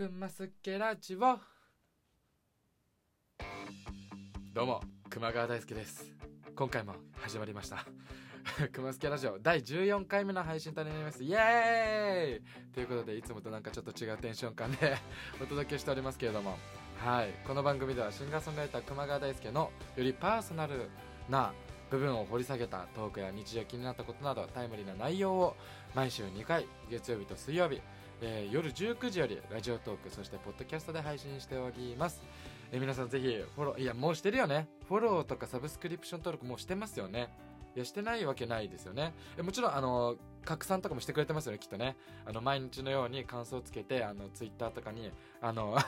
くますけラジオ。どうも熊川大輔です。今回も始まりました。くますけラジオ第14回目の配信となります。イエーイ!ということでいつもとなんかちょっと違うテンション感で お届けしておりますけれども。はい。この番組ではシンガーソングライター熊川大輔のよりパーソナルな部分を掘り下げたトークや日常気になったことなどタイムリーな内容を毎週2回月曜日と水曜日、えー夜19時よりラジオトークそしてポッドキャストで配信しております、えー皆さんぜひフォローいやもうしてるよね。フォローとかサブスクリプション登録もうしてますよね。いやしてないわけないですよね。もちろんあの拡散とかもしてくれてますよねきっとね。あの毎日のように感想をつけてあのツイッターとかにあの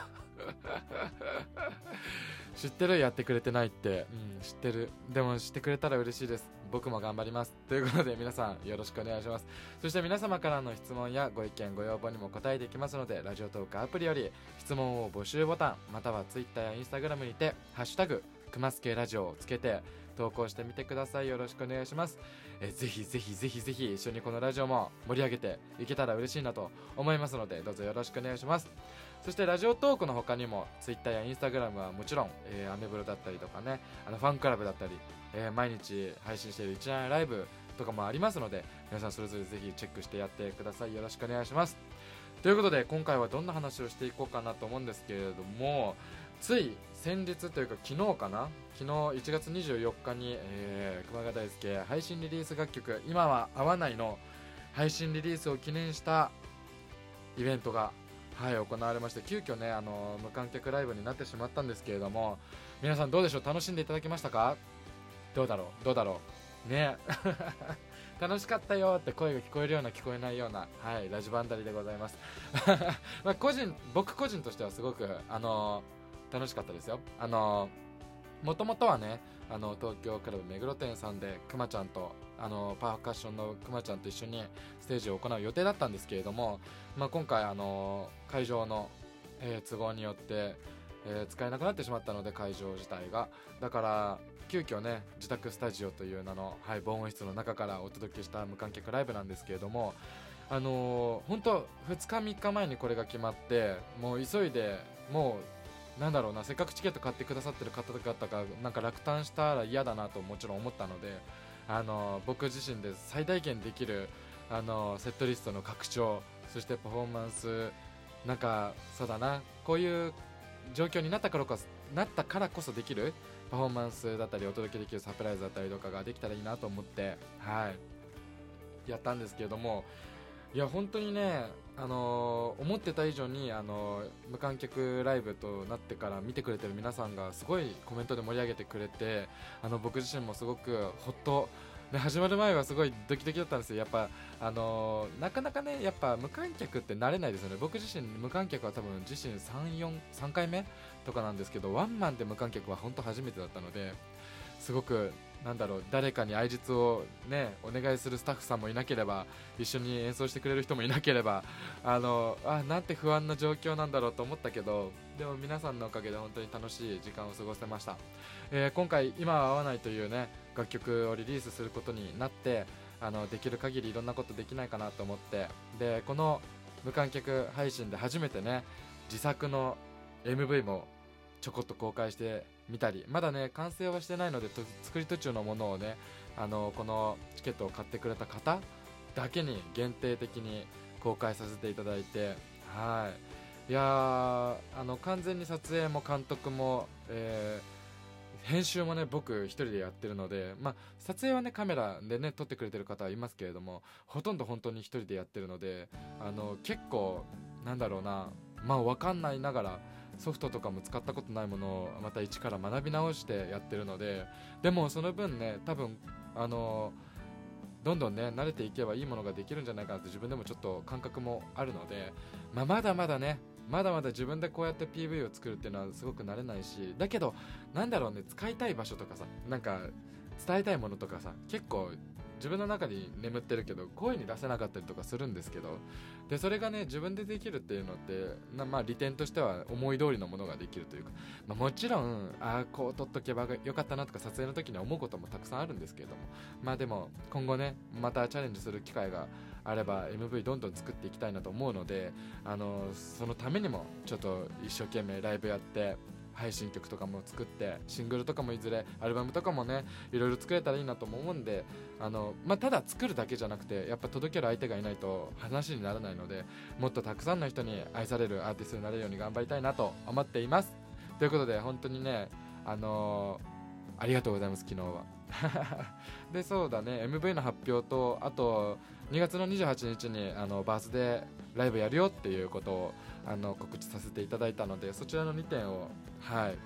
知ってる？やってくれてないって、うん、知ってる。でも知ってくれたら嬉しいです。僕も頑張ります。ということで皆さんよろしくお願いします。そして皆様からの質問やご意見ご要望にも答えていきますのでラジオトークアプリより質問を募集ボタンまたはツイッターやインスタグラムにて「ハッシュタグくますけラジオ」をつけて投稿してみてください。よろしくお願いします。えぜひぜひぜひぜひ一緒にこのラジオも盛り上げていけたら嬉しいなと思いますのでどうぞよろしくお願いします。そしてラジオトークの他にも Twitter や Instagram はもちろん、えーアメブロだったりとかねあのファンクラブだったり、えー毎日配信している一覧ライブとかもありますので皆さんそれぞれぜひチェックしてやってください。よろしくお願いします。ということで今回はどんな話をしていこうかなと思うんですけれどもつい先日というか昨日かな？昨日1月24日に、えー熊谷大輔配信リリース楽曲「今は会わない」の配信リリースを記念したイベントが、はい、行われまして急遽ねあの無観客ライブになってしまったんですけれども皆さんどうでしょう？楽しんでいただけましたか？どうだろう？どうだろう？ね。楽しかったよって声が聞こえるような聞こえないような、はい、ラジバンダリでございます。ま個人僕個人としてはすごくあの楽しかったですよ。あのもともとはねあの東京クラブ目黒店さんでくまちゃんとあのパーカッションのくまちゃんと一緒にステージを行う予定だったんですけれども、まあ、今回あの会場の、えー都合によって、えー使えなくなってしまったので会場自体が。だから急遽ね自宅スタジオという名の、はい、防音室の中からお届けした無観客ライブなんですけれどもあのー本当2日3日前にこれが決まってもう急いでもうなんだろうなせっかくチケット買ってくださってる方々がなんか落胆したら嫌だなともちろん思ったのであの僕自身で最大限できるあのセットリストの拡張そしてパフォーマンスなんかそうだなこういう状況になったからこそなったからこそできるパフォーマンスだったりお届けできるサプライズだったりとかができたらいいなと思ってはいやったんですけれどもいや本当にね、あのー思ってた以上に、あのー無観客ライブとなってから見てくれてる皆さんがすごいコメントで盛り上げてくれてあの僕自身もすごくほっとで始まる前はすごいドキドキだったんですよ、やっぱ、あのーなかなかねやっぱ無観客って慣れないですよね。僕自身無観客は多分自身3 4 3回目とかなんですけどワンマンで無観客は本当初めてだったのですごくなんだろう誰かに相槌をねお願いするスタッフさんもいなければ一緒に演奏してくれる人もいなければあのあなんて不安な状況なんだろうと思ったけどでも皆さんのおかげで本当に楽しい時間を過ごせました、えー今回「今は会わない」というね楽曲をリリースすることになってあのできる限りいろんなことできないかなと思ってでこの無観客配信で初めてね自作の MV もちょこっと公開してみたりまだね完成はしてないので作り途中のものをねあのこのチケットを買ってくれた方だけに限定的に公開させていただいてはい。いやあの完全に撮影も監督も、えー編集もね僕一人でやってるので、まあ、撮影はねカメラでね撮ってくれてる方はいますけれどもほとんど本当に一人でやってるのであの結構なんだろうなまあ分かんないながらソフトとかも使ったことないものをまた一から学び直してやってるのででもその分ね多分あのどんどんね慣れていけばいいものができるんじゃないかなって自分でもちょっと感覚もあるので、まあ、まだまだねまだまだ自分でこうやって PV を作るっていうのはすごく慣れないしだけどなんだろうね使いたい場所とかさなんか伝えたいものとかさ結構自分の中に眠ってるけど声に出せなかったりとかするんですけどでそれがね自分でできるっていうのってなまあ利点としては思い通りのものができるというか、まあ、もちろんああこう撮っとけばよかったなとか撮影の時に思うこともたくさんあるんですけれどもまあでも今後ねまたチャレンジする機会があれば MV どんどん作っていきたいなと思うのであのそのためにもちょっと一生懸命ライブやって配信曲とかも作ってシングルとかもいずれアルバムとかもねいろいろ作れたらいいなと思うんであの、まあ、ただ作るだけじゃなくてやっぱ届ける相手がいないと話にならないのでもっとたくさんの人に愛されるアーティストになれるように頑張りたいなと思っています。ということで本当にねあのー、ありがとうございます昨日は。でそうだね MV の発表とあと2月の28日にあのバースデーライブやるよっていうことをあの告知させていただいたのでそちらの2点をはい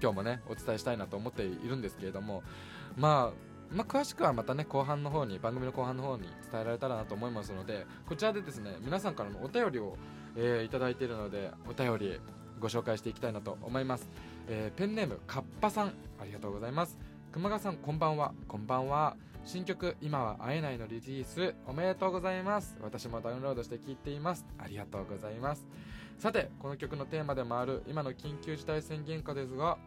今日もねお伝えしたいなと思っているんですけれどもまあまあ、詳しくはまたね後半の方に番組の後半の方に伝えられたらなと思いますのでこちらでですね皆さんからのお便りを、えー、いただいているのでお便りご紹介していきたいなと思います、えー、ペンネームかっぱさんありがとうございます。熊川さんこんばんは。こんばんは。新曲「今は会えない」のリリース。おめでとうございます。私もダウンロードして聴いています。ありがとうございます。さてこの曲のテーマでもある今の緊急事態宣言下ですが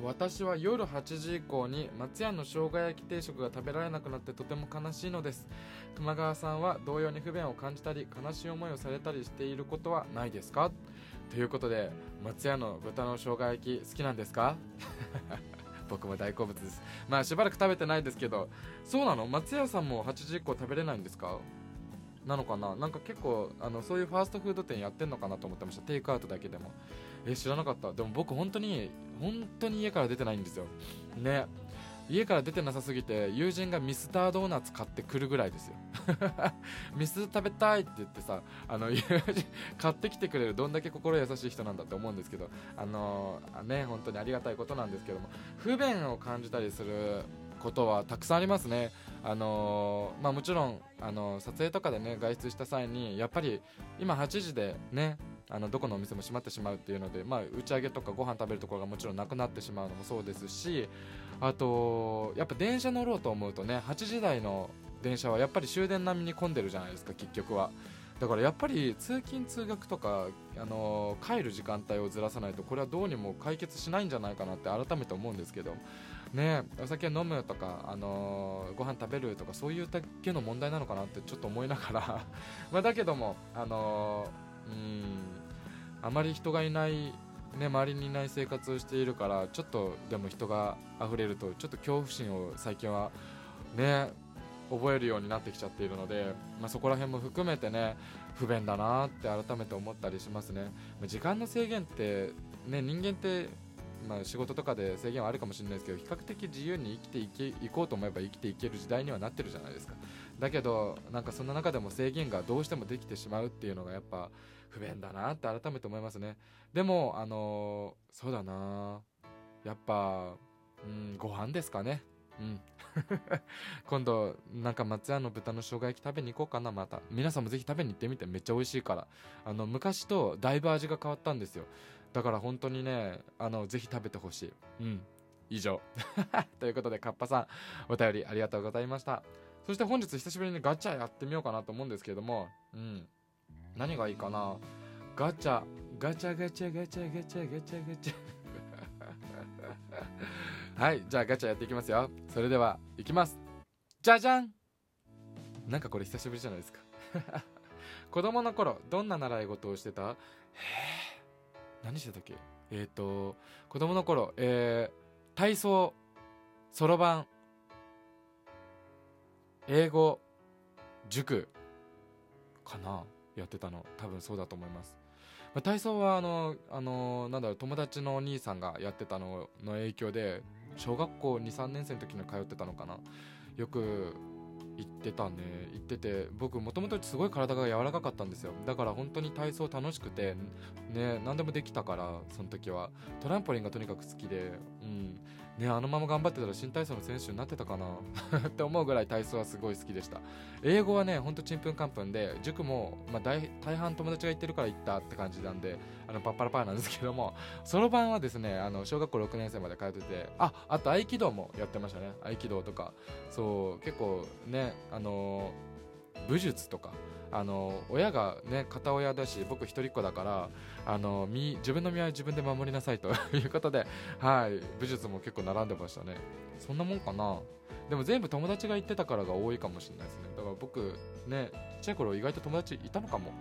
私は夜8時以降に松屋の生姜焼き定食が食べられなくなってとても悲しいのです。熊川さんは同様に不便を感じたり悲しい思いをされたりしていることはないですか？ということで松屋の豚の生姜焼き好きなんですか？僕も大好物です。まあしばらく食べてないですけどそうなの？松屋さんも8時以降食べれないんですか？なのかな？なんか結構あのそういうファーストフード店やってんのかなと思ってました。テイクアウトだけでも。え知らなかった。でも僕本当に本当に家から出てないんですよ。ね。家から出てなさすぎて友人がミスタードーナツ買ってくるぐらいですよ。ミス食べたいって言ってさあの友人買ってきてくれるどんだけ心優しい人なんだって思うんですけどあの、ね本当にありがたいことなんですけども不便を感じたりすることはたくさんありますね、あの、まあ、もちろん、あの、撮影とかで、ね、外出した際にやっぱり今8時で、ね、あのどこのお店も閉まってしまうっていうので、まあ、打ち上げとかご飯食べるところがもちろんなくなってしまうのもそうですしあとやっぱ電車乗ろうと思うとね8時台の電車はやっぱり終電並みに混んでるじゃないですか結局は。だからやっぱり通勤通学とか、あのー、帰る時間帯をずらさないとこれはどうにも解決しないんじゃないかなって改めて思うんですけどねお酒飲むとか、あのー、ご飯食べるとかそういうだけの問題なのかなってちょっと思いながら。まだけども、あのー、うん。あまり人がいないね、周りにいない生活をしているからちょっとでも人が溢れるとちょっと恐怖心を最近はね覚えるようになってきちゃっているので、まあ、そこら辺も含めてね不便だなって改めて思ったりしますね。時間の制限ってね人間ってまあ、仕事とかで制限はあるかもしれないですけど比較的自由に生きていけいこうと思えば生きていける時代にはなってるじゃないですか。だけどなんかそんな中でも制限がどうしてもできてしまうっていうのがやっぱ不便だなって改めて思いますね。でもあのー、そうだな。やっぱうんご飯ですかね。うん。今度なんか松屋の豚の生姜焼き食べに行こうかなまた。皆さんもぜひ食べに行ってみて。めっちゃ美味しいから。あの昔とだいぶ味が変わったんですよ。だから本当にねあのぜひ食べてほしい。うん。以上。ということでカッパさんお便りありがとうございました。そして本日久しぶりにガチャやってみようかなと思うんですけれどもうん。何がいいかな？ガチャ。ガチャガチャガチャガチャガチャガチャ。はいじゃあガチャやっていきますよ。それではいきます。じゃじゃん！なんかこれ久しぶりじゃないですか。子供の頃どんな習い事をしてた？へえ何してたっけ？えっ、ー、と子供の頃えー、体操そろばん。英語塾かなやってたの。多分そうだと思います、まあ、体操はあのあのなんだろう友達のお兄さんがやってたのの影響で小学校23年生の時に通ってたのかな。よく行ってたね。行ってて僕もともとすごい体が柔らかかったんですよ。だから本当に体操楽しくてね何でもできたからその時は。トランポリンがとにかく好きでうん。ねあのまま頑張ってたら新体操の選手になってたかな？って思うぐらい体操はすごい好きでした。英語はねほんとちんぷんかんぷんで塾も、まあ、大大半友達が行ってるから行ったって感じなんであのパッパラパーなんですけどもそろばんはですねあの小学校6年生まで通っててああと合気道もやってましたね。合気道とか。そう結構ねあの武術とかあの親がね片親だし僕一人っ子だからあの身自分の身は自分で守りなさいと いうことではい武術も結構並んでましたね。そんなもんかな。でも全部友達が言ってたからが多いかもしれないですね。だから僕ねちっちゃい頃意外と友達いたのかも。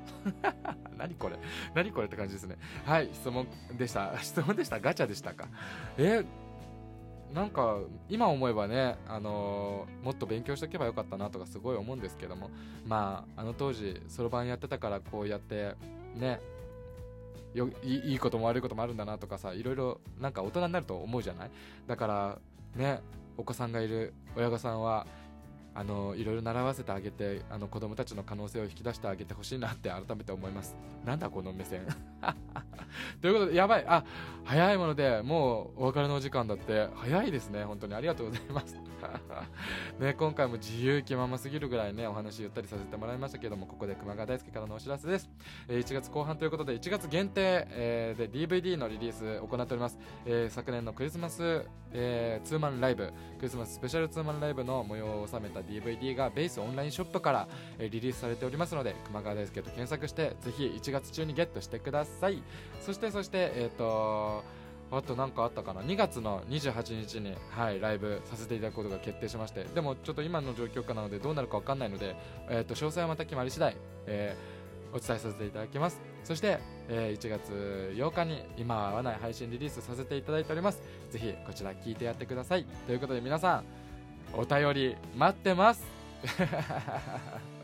何これ。何これって感じですね。はい質問でした。質問でした。ガチャでしたか。えなんか今思えばね、あのー、もっと勉強しておけばよかったなとかすごい思うんですけどもまああの当時そろばんやってたからこうやってねよいいことも悪いこともあるんだなとかさいろいろなんか大人になると思うじゃない？だからねお子さんがいる親御さんはあのいろいろ習わせてあげてあの子供たちの可能性を引き出してあげてほしいなって改めて思います。なんだこの目線。ということでやばい。あ早いものでもうお別れのお時間だって。早いですね本当に。ありがとうございます。ね、今回も自由気まますぎるぐらいねお話言ったりさせてもらいましたけどもここで熊川大輔からのお知らせです、えー、1月後半ということで1月限定、えー、で DVD のリリース行っております、えー、昨年のクリスマス、え、ツーマンライブクリスマススペシャルツーマンライブの模様を収めた DVD がベースオンラインショップから、え、リリースされておりますので熊川大輔と検索してぜひ1月中にゲットしてください。そしてそしてえっ、ー、とあと何かあったかな？2月の28日に、はい、ライブさせていただくことが決定しましてでもちょっと今の状況下なのでどうなるか分かんないので、えー、と詳細はまた決まり次第、えー、お伝えさせていただきます。そして、えー、1月8日に今合わない配信リリースさせていただいております。ぜひこちら聞いてやってください。ということで皆さんお便り待ってます。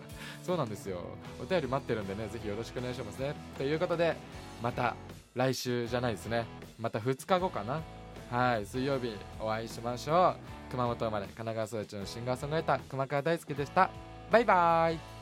そうなんですよ。お便り待ってるんでねぜひよろしくお願いしますね。ということでまた来週じゃないですね。また2日後かな。はい水曜日お会いしましょう。熊本生まれ神奈川育ちのシンガーソングライター熊川大輔でした。バイバーイ。